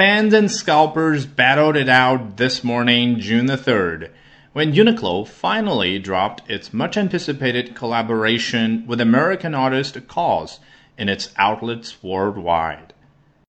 Fans and scalpers battled it out this morning, June the 3rd, when Uniqlo finally dropped its much anticipated collaboration with American artist Kaws in its outlets worldwide.